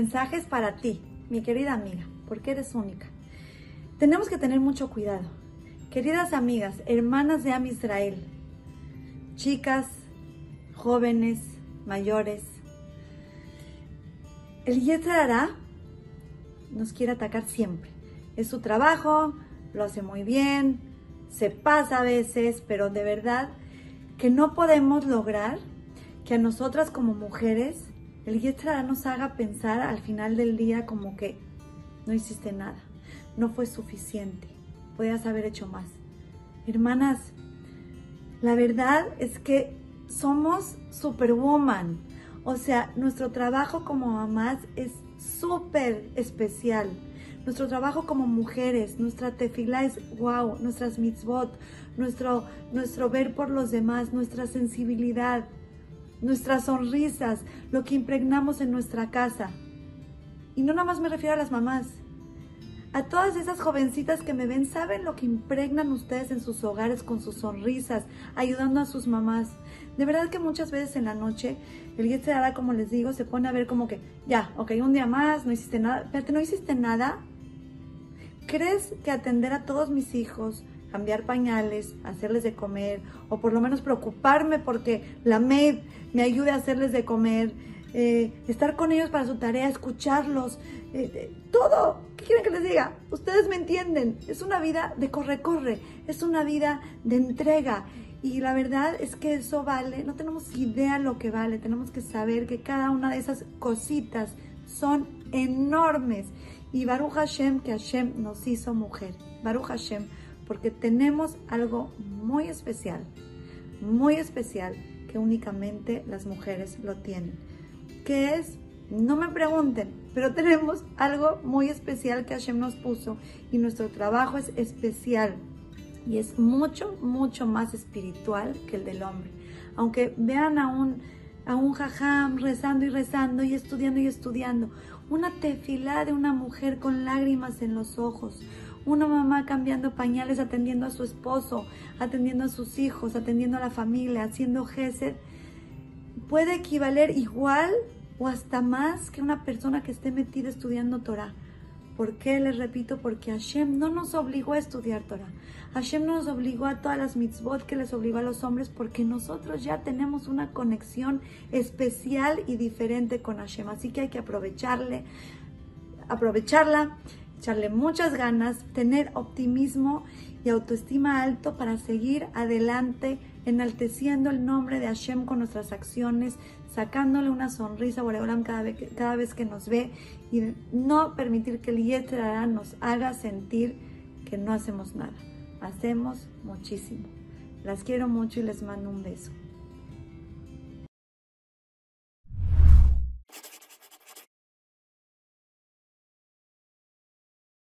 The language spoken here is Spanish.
mensaje es para ti, mi querida amiga, porque eres única. Tenemos que tener mucho cuidado. Queridas amigas, hermanas de Am Israel, chicas, jóvenes, mayores, el Yetzirah nos quiere atacar siempre. Es su trabajo, lo hace muy bien, se pasa a veces, pero de verdad que no podemos lograr que a nosotras como mujeres el Yetzirah nos haga pensar al final del día como que no hiciste nada, no fue suficiente, podías haber hecho más. Hermanas, la verdad es que somos superwoman, o sea, nuestro trabajo como mamás es súper especial. Nuestro trabajo como mujeres, nuestra tefila es wow, nuestras mitzvot, nuestro, nuestro ver por los demás, nuestra sensibilidad, nuestras sonrisas, lo que impregnamos en nuestra casa. Y no nada más me refiero a las mamás. A todas esas jovencitas que me ven, saben lo que impregnan ustedes en sus hogares con sus sonrisas, ayudando a sus mamás. De verdad que muchas veces en la noche el hará como les digo, se pone a ver como que, ya, ok, un día más, no hiciste nada. Pero no hiciste nada. ¿Crees que atender a todos mis hijos, cambiar pañales, hacerles de comer, o por lo menos preocuparme porque la maid me ayude a hacerles de comer, eh, estar con ellos para su tarea, escucharlos, eh, eh, todo. ¿Qué quieren que les diga? Ustedes me entienden. Es una vida de corre-corre, es una vida de entrega. Y la verdad es que eso vale, no tenemos idea lo que vale, tenemos que saber que cada una de esas cositas son enormes. Y Baruch Hashem, que Hashem nos hizo mujer. Baruch Hashem, porque tenemos algo muy especial, muy especial, que únicamente las mujeres lo tienen. ¿Qué es? No me pregunten, pero tenemos algo muy especial que Hashem nos puso y nuestro trabajo es especial y es mucho, mucho más espiritual que el del hombre. Aunque vean a un, a un jajam rezando y rezando y estudiando y estudiando, una tefilá de una mujer con lágrimas en los ojos, una mamá cambiando pañales, atendiendo a su esposo, atendiendo a sus hijos, atendiendo a la familia, haciendo gesed, puede equivaler igual o hasta más que una persona que esté metida estudiando Torah. ¿Por qué? Les repito, porque Hashem no nos obligó a estudiar Torah. Hashem no nos obligó a todas las mitzvot que les obligó a los hombres porque nosotros ya tenemos una conexión especial y diferente con Hashem. Así que hay que aprovecharle, aprovecharla, echarle muchas ganas, tener optimismo y autoestima alto para seguir adelante enalteciendo el nombre de Hashem con nuestras acciones, sacándole una sonrisa a cada vez, cada vez que nos ve y no permitir que el Yetzirah nos haga sentir que no hacemos nada. Hacemos muchísimo. Las quiero mucho y les mando un beso.